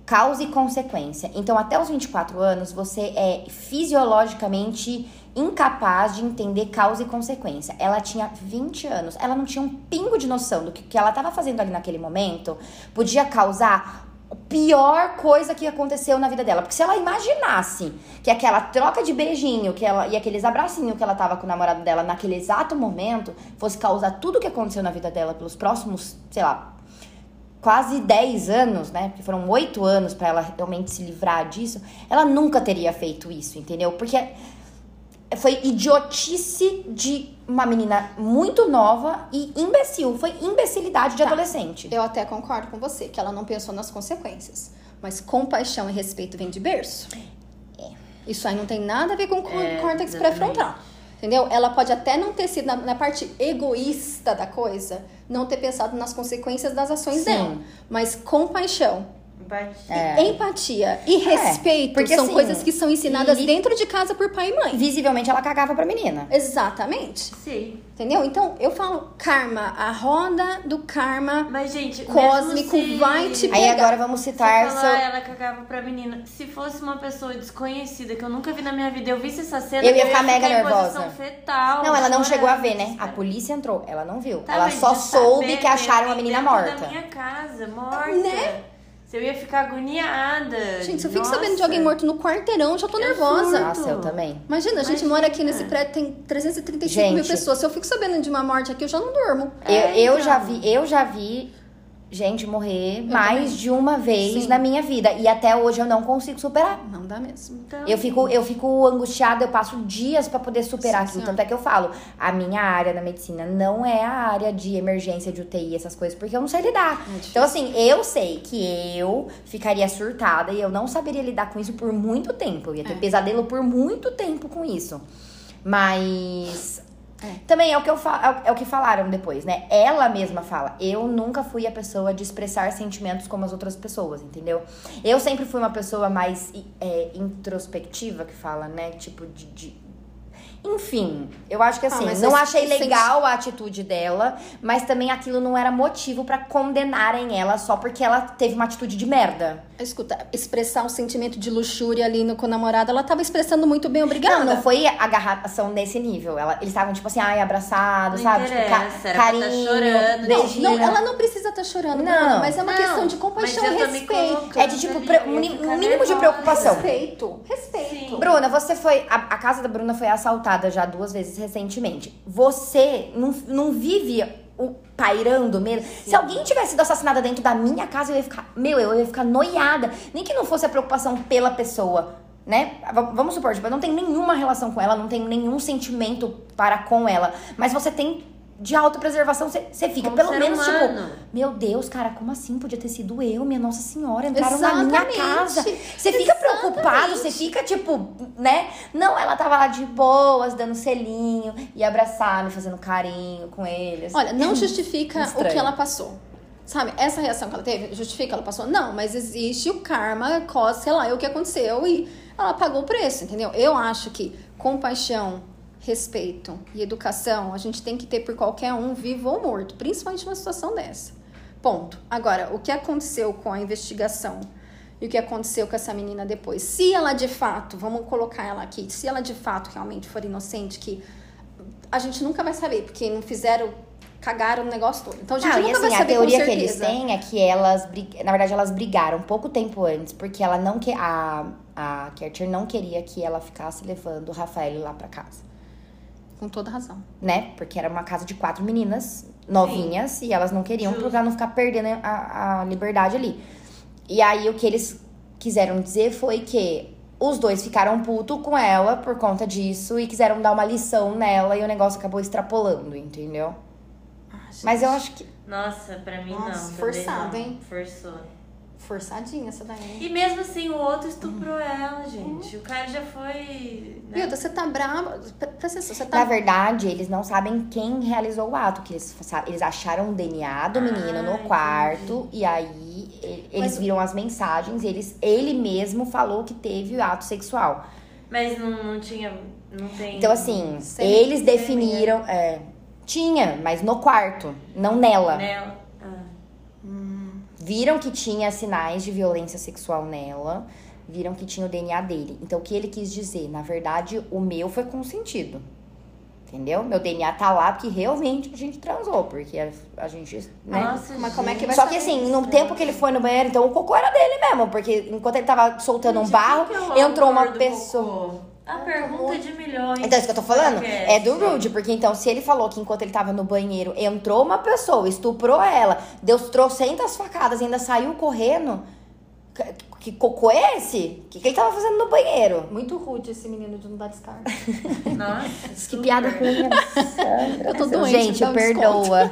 causa e consequência. Então, até os 24 anos, você é fisiologicamente incapaz de entender causa e consequência. Ela tinha 20 anos, ela não tinha um pingo de noção do que, que ela estava fazendo ali naquele momento podia causar a pior coisa que aconteceu na vida dela. Porque se ela imaginasse que aquela troca de beijinho que ela, e aqueles abracinhos que ela tava com o namorado dela naquele exato momento fosse causar tudo o que aconteceu na vida dela pelos próximos, sei lá, quase 10 anos, né? Porque foram 8 anos pra ela realmente se livrar disso, ela nunca teria feito isso, entendeu? Porque foi idiotice de uma menina muito nova e imbecil. Foi imbecilidade de Tá. adolescente. Eu até concordo com você, que ela não pensou nas consequências. Mas compaixão e respeito vem de berço. Isso aí não tem nada a ver com o É, córtex pré-frontal. Entendeu? Ela pode até não ter sido na, na parte egoísta da coisa, não ter pensado nas consequências das ações Sim. dela. Mas compaixão, Empatia. É. empatia e respeito porque, são assim, coisas que são ensinadas li- dentro de casa por pai e mãe. Visivelmente ela cagava pra menina. Exatamente. Sim. Entendeu? Então, eu falo karma, a roda do karma Mas, gente, cósmico mesmo se... vai te Aí pegar. agora vamos Você citar falar, seu... ela cagava pra menina. Se fosse uma pessoa desconhecida que eu nunca vi na minha vida, eu visse essa cena, Eu ia ficar mega em nervosa. fetal. Não, ela não chegou a ver, né? A polícia entrou, ela não viu. Tá, ela só soube saber que acharam a menina morta. da minha casa, morta. Né? Se eu ia ficar agoniada. Gente, se eu fico Nossa. sabendo de alguém morto no quarteirão, eu já tô Eu nervosa. surto. Nossa, eu também. Imagina, a gente Imagina. mora aqui nesse prédio, tem 335 mil Gente. pessoas. Se eu fico sabendo de uma morte aqui, eu já não durmo. É, eu, eu então. já vi, eu já vi gente morrer mais também. de uma vez Sim. na minha vida. E até hoje eu não consigo superar. Não dá mesmo. Então, Eu fico, eu fico angustiada, eu passo dias pra poder superar Sim, aquilo. senhora. Tanto é que eu falo, a minha área na medicina não é a área de emergência de UTI, essas coisas, porque eu não sei lidar. É então, assim, eu sei que eu ficaria surtada e eu não saberia lidar com isso por muito tempo. Eu ia ter É. pesadelo por muito tempo com isso. Mas. É. Também é o, que eu fa- é o que falaram depois, né? Ela mesma fala, eu nunca fui a pessoa de expressar sentimentos como as outras pessoas, entendeu? Eu sempre fui uma pessoa mais é, introspectiva, que fala, né? Tipo, de. de- Enfim, eu acho que assim, mas não achei legal a atitude dela, mas também aquilo não era motivo pra condenarem ela só porque ela teve uma atitude de merda. Escuta, expressar um sentimento de luxúria ali no, com o namorado, ela tava expressando muito bem, obrigada. Não, não foi agarração nesse nível. Ela, eles estavam, tipo assim, ai, abraçados, Não sabe? Tipo, ca- tá carinho, chorando. beijinho. Não, ela não precisa estar chorando, Não. Mas é uma Não, questão de compaixão e respeito. É de, tipo, um mínimo de nervosa. preocupação. Respeito, respeito. Sim. Bruna, você foi. A, a casa da Bruna foi assaltada já duas vezes recentemente. Você não, não vive pairando mesmo. Se alguém tivesse sido assassinada dentro da minha casa, eu ia ficar. Meu, eu ia ficar noiada. Nem que não fosse a preocupação pela pessoa. Né? Vamos supor, tipo, eu não tenho nenhuma relação com ela, não tenho nenhum sentimento para com ela. Mas você tem de autopreservação, você fica Como pelo menos humano. tipo, meu Deus, cara, como assim? Podia ter sido eu, minha Nossa Senhora, entraram na minha Exatamente. casa. Você fica preocupado, você fica tipo, né? Não, ela tava lá de boas, dando selinho e abraçando, fazendo carinho com eles. Olha, não justifica [LAUGHS] o que ela passou. Sabe, essa reação que ela teve, justifica ela passou? Não, mas existe o karma, causa, sei lá, é o que aconteceu e ela pagou o preço, entendeu? Eu acho que compaixão, respeito e educação a gente tem que ter por qualquer um, vivo ou morto, principalmente numa situação dessa. Ponto. Agora, o que aconteceu com a investigação e o que aconteceu com essa menina depois? Se ela de fato, vamos colocar ela aqui, se ela de fato realmente for inocente, que a gente nunca vai saber, porque não fizeram, cagaram o negócio todo. Então a gente Não, nunca assim, vai a saber teoria com que eles têm é que elas, na verdade, elas brigaram pouco tempo antes, porque ela não que a a Kercher não queria que ela ficasse levando o Rafael lá pra casa, Com toda razão. né? Porque era uma casa de quatro meninas novinhas e elas não queriam Justo. pra não ficar perdendo a, a liberdade ali. E aí o que eles quiseram dizer foi que os dois ficaram puto com ela por conta disso e quiseram dar uma lição nela e o negócio acabou extrapolando, entendeu? Mas eu acho que Nossa, pra mim Nossa, não. forçado, não. hein? Forçou. Forçadinha essa daí. E mesmo assim, o outro estuprou ela, gente. O cara já foi. né? Viu, você tá brava. Você tá. Na verdade, eles não sabem quem realizou o ato, que eles, eles acharam o DNA do menino Ah, no quarto e aí eles Mas- viram as mensagens, eles, ele mesmo falou que teve o ato sexual. Mas não, não tinha. Não tem. Então, assim, eles definiram. é, tinha, mas no quarto, não nela. Nela. Viram que tinha sinais de violência sexual nela, viram que tinha o DNA dele. Então, o que ele quis dizer? Na verdade, o meu foi consentido. Entendeu? Meu DNA tá lá porque realmente a gente transou, porque a, a gente. Né? Nossa, Mas como é que vai Só que assim, isso, no né? tempo que ele foi no banheiro, então o cocô era dele mesmo, porque enquanto ele tava soltando um Gente, barro, quem que é o entrou uma pessoa. cocô? A pergunta de milhões. Então, isso que eu tô falando Podcast. é do Rude, porque então, se ele falou que enquanto ele tava no banheiro, entrou uma pessoa, estuprou ela, deu trocentas facadas e ainda saiu correndo, que, cocô é esse? O que, que ele tava fazendo no banheiro? Muito rude esse menino de não dar descarga. Nossa, Que piada ruim, Eu tô doente, Gente, um perdoa.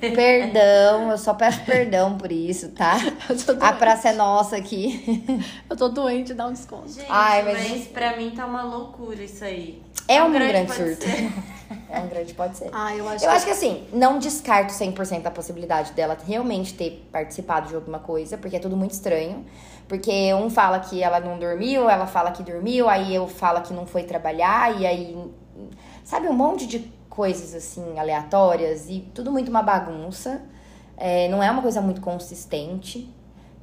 perdão, eu só peço perdão por isso, tá? [LAUGHS] Eu tô A praça é nossa aqui. Eu tô doente, dá um desconto. Gente, Ai, mas, mas- pra mim tá uma loucura isso aí. É um grande pode surto. [LAUGHS] É um grande, pode ser. Ah, eu acho Eu acho que assim, não descarto 100% a possibilidade dela realmente ter participado de alguma coisa, porque é tudo muito estranho. Porque um fala que ela não dormiu, ela fala que dormiu, aí eu falo que não foi trabalhar, e aí. Sabe, um monte de coisas assim, aleatórias, e tudo muito uma bagunça. É, não é uma coisa muito consistente.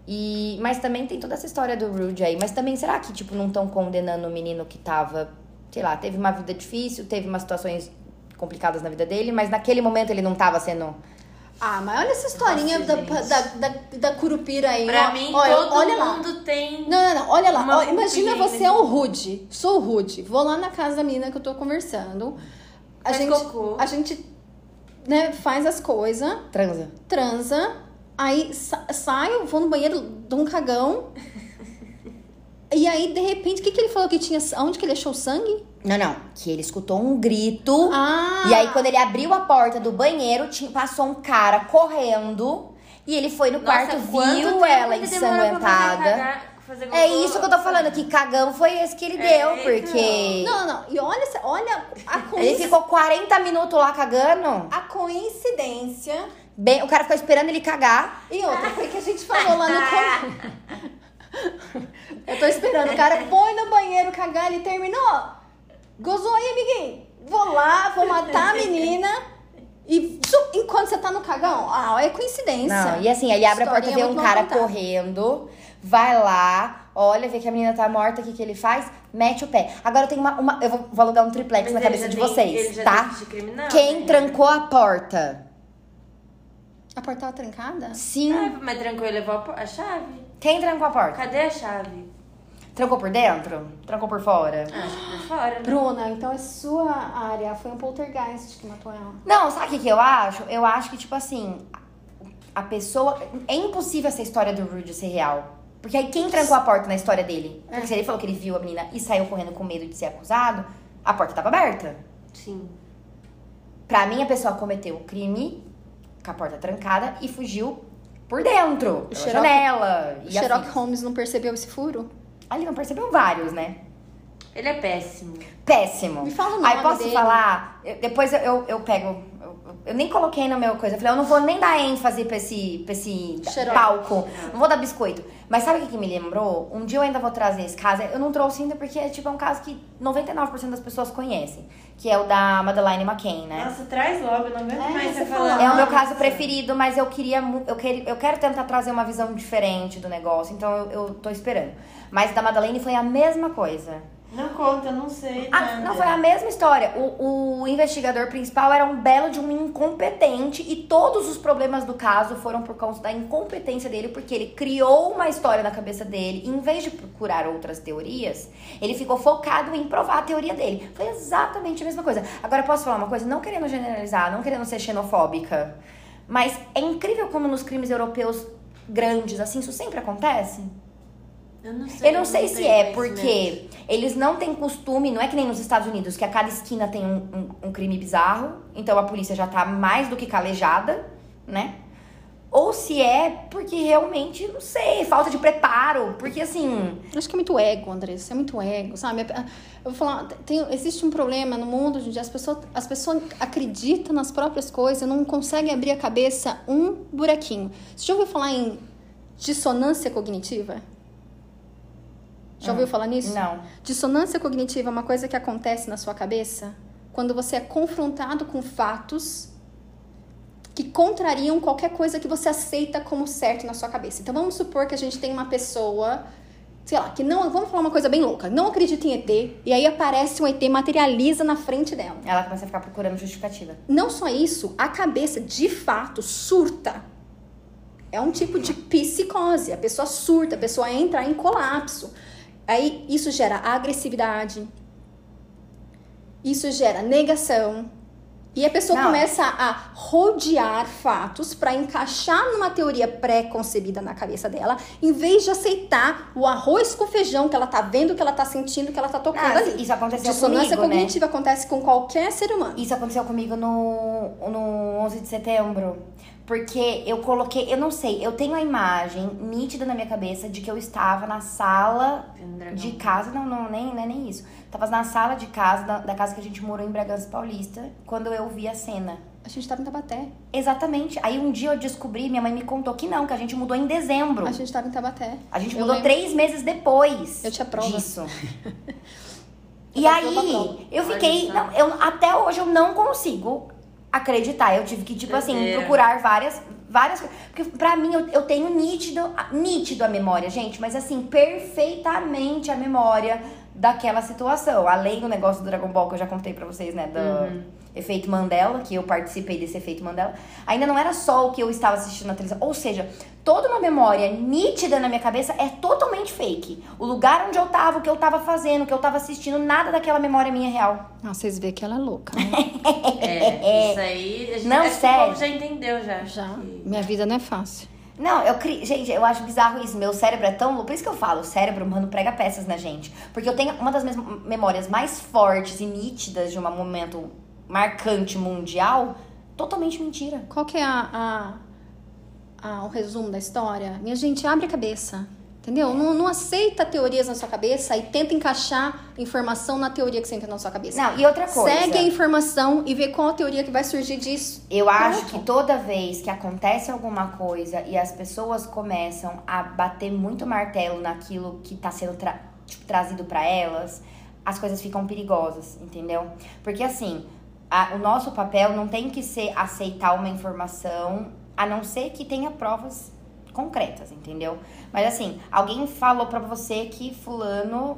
E, mas também tem toda essa história do Rude aí. Mas também, será que, tipo, não estão condenando o menino que tava, sei lá, teve uma vida difícil, teve umas situações complicadas na vida dele, mas naquele momento ele não tava sendo. Ah, mas olha essa historinha Nossa, da, da, da, da curupira aí. Pra ó. mim, olha, todo olha lá. mundo tem. Não, não, não. Olha lá. Ó, imagina você nesse- é o Rude. Sou o Rude. Vou lá na casa da menina que eu tô conversando. A Faz gente, cocô. a gente né, faz as coisas, Transa. transa, aí sa saio, vou no banheiro, dou um cagão. [LAUGHS] E aí, de repente, o que, que ele falou que tinha. Onde que ele achou sangue? Não, não. Que ele escutou um grito. Ah! E aí, quando ele abriu a porta do banheiro, tinha, passou um cara correndo. E ele foi no Nossa, quarto, viu ela ele fazer ensanguentada. fazer É isso que eu tô falando, que cagão foi esse que ele É, deu, então. porque. Não, não. E olha, olha a [LAUGHS] Ele coincidência. ficou 40 minutos lá cagando. A coincidência. Bem, o cara ficou esperando ele cagar. E outra, foi que a gente falou lá no começo. [LAUGHS] Eu tô esperando. O cara foi no banheiro cagar, ele terminou. Gozou aí, amiguinho. Vou lá, vou matar a menina. E su- enquanto você tá no cagão, ah, é coincidência. Não, e assim, ele abre a porta, Historinha vê um cara contada. correndo, vai lá, olha, vê que a menina tá morta, o que, que ele faz? Mete o pé. Agora eu tenho uma. uma- eu vou, vou alugar um triplex Mas na cabeça já de tem- vocês, ele já tá? criminal, Quem né? trancou a porta? A porta tava trancada? Sim. Ah, mas trancou e levou a, a chave? Quem trancou a porta? Cadê a chave? Trancou por dentro? Trancou por fora? Acho que por fora, né? Bruna, então é sua área. Foi um poltergeist que matou ela. Não, sabe o que, que eu acho? Eu acho que, tipo assim, a pessoa. É impossível essa história do Rude ser real. Porque aí quem trancou a porta na história dele? Porque se ele falou que ele viu a menina e saiu correndo com medo de ser acusado, a porta tava aberta. Sim. Pra mim, a pessoa cometeu o crime com a porta trancada e fugiu por dentro, pela Sherlock- janela. O E Sherlock. Holmes não percebeu esse furo? Ali não percebeu vários, né? Ele é péssimo. Péssimo. Me fala o Aí nome posso dele. falar? Eu- depois eu, eu, eu pego. Eu, nem coloquei no meu coisa. Eu falei, eu não vou nem dar ênfase pra esse, pra esse palco. Não vou dar biscoito. Mas sabe o que, que me lembrou? Um dia eu ainda vou trazer esse caso. Eu não trouxe ainda porque é tipo é um caso que 99% das pessoas conhecem. Que é o da Madeleine McCain, né? Nossa, traz logo, não aguento É, mais você você falando. fala. É o meu caso preferido, mas eu queria. Eu quero, eu quero tentar trazer uma visão diferente do negócio, então eu, eu tô esperando. Mas da Madeleine foi a mesma coisa. Não conta, eu não sei. Ah, nada. não, foi a mesma história. O, o investigador principal era um belo de um incompetente e todos os problemas do caso foram por causa da incompetência dele, porque ele criou uma história na cabeça dele e em vez de procurar outras teorias, ele ficou focado em provar a teoria dele. Foi exatamente a mesma coisa. Agora, posso falar uma coisa? Não querendo generalizar, não querendo ser xenofóbica, mas é incrível como nos crimes europeus grandes, assim, isso sempre acontece. Eu não sei. Eu não sei se é porque eles não têm costume, não é que nem nos Estados Unidos, que a cada esquina tem um, um- um crime bizarro, então a polícia já tá mais do que calejada, né? Ou se é porque realmente, não sei, falta de preparo, porque assim. Acho que é muito ego, Andressa. É muito ego, sabe? Eu vou falar, tem, existe um problema no mundo hoje em dia. As pessoas, as pessoas acreditam nas próprias coisas, não conseguem abrir a cabeça um buraquinho. Você já ouviu falar em dissonância cognitiva? Já ouviu falar nisso? Não. Dissonância cognitiva é uma coisa que acontece na sua cabeça quando você é confrontado com fatos que contrariam qualquer coisa que você aceita como certo na sua cabeça. Então vamos supor que a gente tem uma pessoa, sei lá, que não, vamos falar uma coisa bem louca, não acredita em ET, e aí aparece um ET materializa na frente dela. Ela começa a ficar procurando justificativa. Não só isso, a cabeça de fato surta. É um tipo de psicose. A pessoa surta, a pessoa entra em colapso. Aí isso gera agressividade. Isso gera negação. E a pessoa Não. começa a rodear fatos para encaixar numa teoria pré-concebida na cabeça dela, em vez de aceitar o arroz com feijão que ela tá vendo, que ela tá sentindo, que ela tá tocando Ah, ali. isso aconteceu Dissonância comigo, né? cognitiva acontece com qualquer ser humano. Isso aconteceu comigo no, no 11 de setembro. Porque eu coloquei, eu não sei, eu tenho a imagem nítida na minha cabeça de que eu estava na sala um de casa, não, não, nem, não é nem isso. Tava na sala de casa, da, da casa que a gente morou em Bragança Paulista, quando eu vi a cena. A gente tava em Tabaté. Exatamente. Aí um dia eu descobri, minha mãe me contou que não, que a gente mudou em dezembro. A gente tava em Tabaté. A gente mudou três meses depois Eu tinha prova. disso. [LAUGHS] E aí, eu fiquei. Não, eu, até hoje eu não consigo acreditar. Eu tive que, tipo assim, procurar várias. Várias coisas. Porque pra mim eu, eu tenho nítido, nítido a memória, gente, mas assim, perfeitamente a memória daquela situação. Além do negócio do Dragon Ball que eu já contei pra vocês, né? Do Uhum. efeito Mandela, que eu participei desse efeito Mandela. Ainda não era só o que eu estava assistindo na televisão. Ou seja, toda uma memória nítida na minha cabeça é totalmente fake. O lugar onde eu tava, o que eu tava fazendo, o que eu tava assistindo, nada daquela memória minha é real. Ah, vocês veem que ela é louca, né? É, isso aí. A gente, Não, sério. O povo já entendeu já. Já. Minha vida não é fácil. Não, eu crio. Gente, eu acho bizarro isso. Meu cérebro é tão. Por isso que eu falo, o cérebro, mano, prega peças na gente. Porque eu tenho uma das minhas memórias mais fortes e nítidas de um momento marcante mundial, totalmente mentira. Qual que é a, a, a- o resumo da história? Minha gente, abre a cabeça. Entendeu? Não, não aceita teorias na sua cabeça e tenta encaixar informação na teoria que você entra na sua cabeça. Não, e outra coisa. Segue a informação e vê qual a teoria que vai surgir disso. Eu acho Pronto. que toda vez que acontece alguma coisa e as pessoas começam a bater muito martelo naquilo que tá sendo tra- tipo, trazido pra elas, as coisas ficam perigosas, entendeu? Porque assim, a- o nosso papel não tem que ser aceitar uma informação, a não ser que tenha provas concretas, entendeu? Mas assim, alguém falou pra você que fulano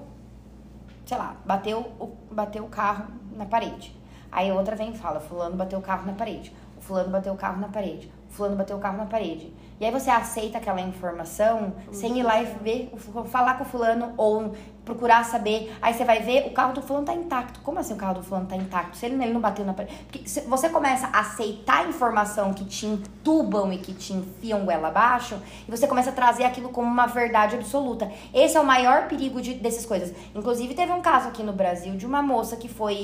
sei lá, bateu o, bateu o carro na parede. Aí outra vem e fala, fulano bateu o carro na parede. O fulano bateu o carro na parede. O fulano bateu o carro na parede. E aí você aceita aquela informação sem ir lá e ver, falar com o fulano ou procurar saber. Aí você vai ver, o carro do fulano tá intacto. Como assim o carro do fulano tá intacto? Se ele, ele não bateu na parede. Porque você começa a aceitar a informação que te entubam e que te enfiam goela abaixo, e você começa a trazer aquilo como uma verdade absoluta. Esse é o maior perigo de, dessas coisas. Inclusive, teve um caso aqui no Brasil de uma moça que foi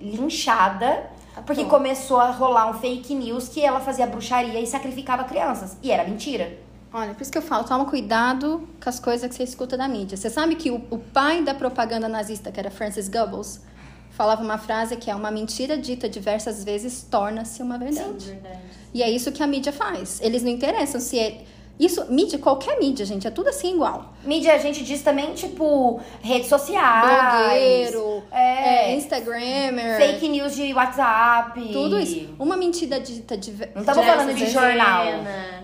linchada porque começou a rolar um fake news que ela fazia bruxaria e sacrificava crianças. E era mentira. Olha, por isso que eu falo, toma cuidado com as coisas que você escuta da mídia. Você sabe que o, o pai da propaganda nazista, que era Francis Goebbels, falava uma frase que é uma mentira dita diversas vezes torna-se uma verdade. Sim, verdade. E é isso que a mídia faz. Eles não interessam se é isso, mídia, qualquer mídia, gente, é tudo assim igual. Mídia, a gente diz também, tipo, redes sociais. Blogueiro, é, é, Instagrammer. Fake news de WhatsApp. Tudo isso. Uma mentira dita de Não estamos falando de jornal.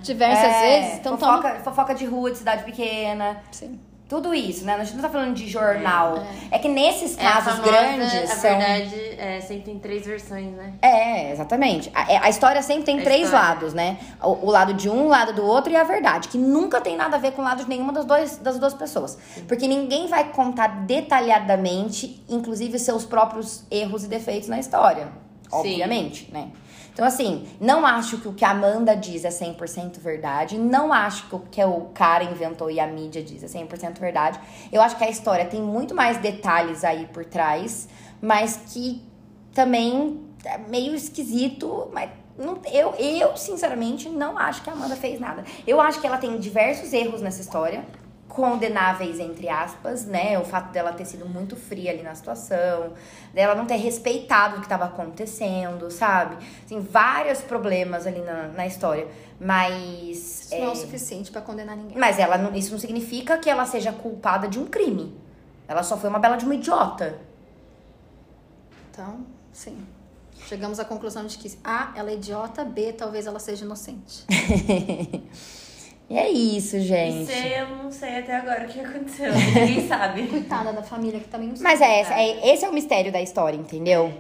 Diversas É, vezes. Então fofoca, toma... fofoca de rua, de cidade pequena. Sim. Tudo isso, né? A gente não tá falando de jornal. É, que nesses É, casos famosa, grandes A são... verdade é, sempre tem três versões, né? É, exatamente. A, é, a história sempre tem A três história. lados, né? O, o lado de um, o lado do outro e a verdade. Que nunca tem nada a ver com o lado de nenhuma das, dois, das duas pessoas. Porque ninguém vai contar detalhadamente, inclusive, seus próprios erros e defeitos na história. Sim. Obviamente, né? Então, assim, não acho que o que a Amanda diz é 100% verdade. Não acho que o que o cara inventou e a mídia diz é 100% verdade. Eu acho que a história tem muito mais detalhes aí por trás, mas que também é meio esquisito, mas não, eu, eu, sinceramente, não acho que a Amanda fez nada. Eu acho que ela tem diversos erros nessa história, condenáveis, entre aspas, né? O fato dela ter sido muito fria ali na situação, dela não ter respeitado o que estava acontecendo, sabe? Tem vários problemas ali na, na história, mas... Isso não é o suficiente pra condenar ninguém. Mas ela não- isso não significa que ela seja culpada de um crime. Ela só foi uma bela de uma idiota. Então, sim. Chegamos à conclusão de que A, ela é idiota, B, talvez ela seja inocente. [LAUGHS] E é isso, E gente. C, eu não sei até agora o que aconteceu. Ninguém [LAUGHS] sabe. Coitada da família que também não sabe. Mas é, essa- é- esse é o mistério da história, entendeu?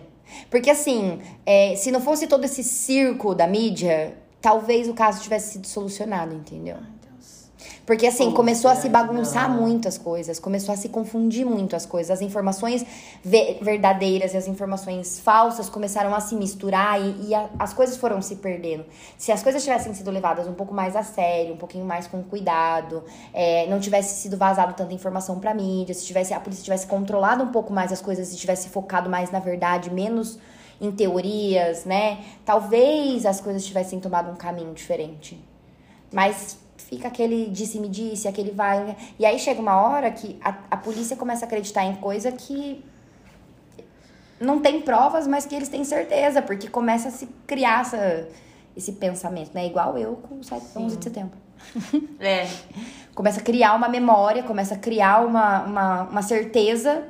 Porque assim, é, se não fosse todo esse circo da mídia, talvez o caso tivesse sido solucionado, entendeu? Porque assim, começou a se que bagunçar muito as coisas, começou a se confundir muito as coisas. As informações ve- verdadeiras e as informações falsas começaram a se misturar e, e a- as coisas foram se perdendo. Se as coisas tivessem sido levadas um pouco mais a sério, um pouquinho mais com cuidado, é, não tivesse sido vazado tanta informação pra mídia, se tivesse, a polícia tivesse controlado um pouco mais as coisas e tivesse focado mais na verdade, menos em teorias, né? Talvez as coisas tivessem tomado um caminho diferente. Mas fica aquele disse-me disse, aquele vai. E aí chega uma hora que a, a polícia começa a acreditar em coisa que não tem provas, mas que eles têm certeza, porque começa a se criar essa, esse pensamento, né? Igual eu com o 7, 11 de setembro. [LAUGHS] É. Começa a criar uma memória, começa a criar uma, uma, uma certeza,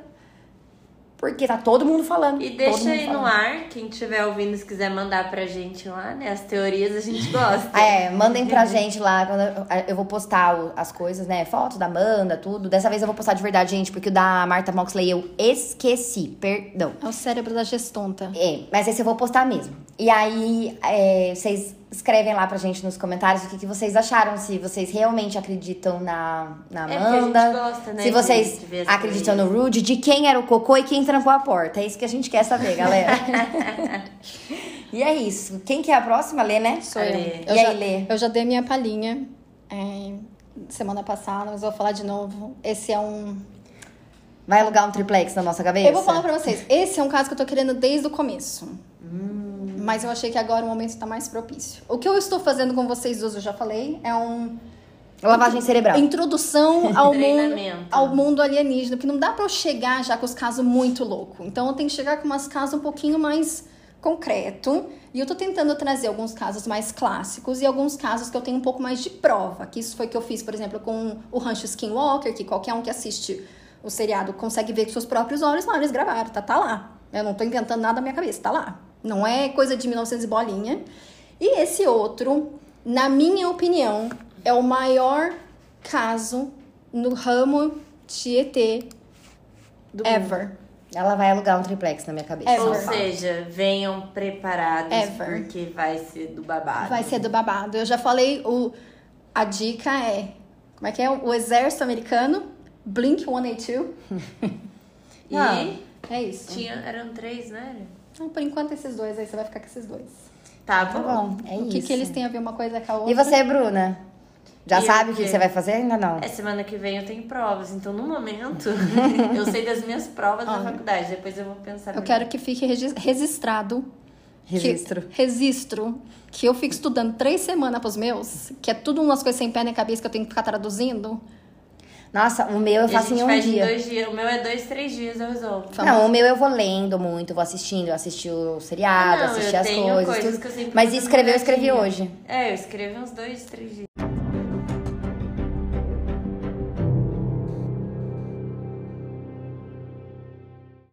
porque tá todo mundo falando. E deixa aí no falando. ar, quem estiver ouvindo, se quiser mandar pra gente lá, né? As teorias a gente gosta. [LAUGHS] É, mandem pra gente lá. quando eu- vou postar as coisas, né? Fotos da Amanda, tudo. Dessa vez eu vou postar de verdade, gente, porque o da Marta Moxley eu esqueci. Perdão. É o cérebro da gestonta. É, mas esse eu vou postar mesmo. E aí, é, vocês escrevem lá pra gente nos comentários o que, que vocês acharam, se vocês realmente acreditam na, na É, porque a gente Amanda. gosta, né, se vocês acreditam no. Rude, de quem era o cocô e quem trancou a porta. É isso que a gente quer saber, galera. [LAUGHS] e é isso. Quem que é a próxima? Lê, né? Sou eu. E Eu aí, já, Lê? eu já dei minha palhinha é, semana passada, mas vou falar de novo. Esse é um. Vai alugar um triplex na nossa cabeça? Eu vou falar pra vocês. Esse é um caso que eu tô querendo desde o começo. Mas eu achei que agora o momento tá mais propício. O que eu estou fazendo com vocês hoje, eu já falei, é um Lavagem cerebral. introdução [LAUGHS] ao mundo, ao mundo alienígena, porque não dá pra eu chegar já com os casos muito loucos. Então eu tenho que chegar com umas casos um pouquinho mais concreto. E eu tô tentando trazer alguns casos mais clássicos e alguns casos que eu tenho um pouco mais de prova. Que isso foi que eu fiz, por exemplo, com o Rancho Skinwalker, que qualquer um que assiste o seriado consegue ver com seus próprios olhos. Lá eles gravaram, tá, tá lá. Eu não tô inventando nada na minha cabeça, tá lá. Não é coisa de 1900 e bolinha. E esse outro, na minha opinião, é o maior caso no ramo Do ever. Ela vai alugar um triplex na minha cabeça. É, Ou seja, venham preparados Ever. porque vai ser do babado. Vai ser do babado. Eu já falei, o, a dica é. Como é que é? O exército americano Blink 182. [LAUGHS] E Ah. É isso. tinha, eram três, né? Então, por enquanto, esses dois aí, você vai ficar com esses dois. Tá Tá bom. bom, é o isso. que, que eles têm a ver uma coisa com a outra? E você, Bruna? Já E sabe eu o que, que você vai fazer? Ainda não. É, semana que vem eu tenho provas, então no momento [LAUGHS] eu sei das minhas provas da faculdade, depois eu vou pensar. Eu melhor. quero que fique regi- registrado. Registro. Que, registro. Que eu fico estudando três semanas pros meus, que é tudo umas coisas sem pé nem cabeça que eu tenho que ficar traduzindo. Nossa, o meu eu faço em um dia. em dois dias. O meu é dois, três dias eu resolvo. Não, o meu eu vou lendo muito, vou assistindo, eu assisti o seriado, não, assisti as tenho coisas, coisas tudo. que eu sempre Mas escrever eu escrevi hoje. É, eu escrevi uns dois, três dias.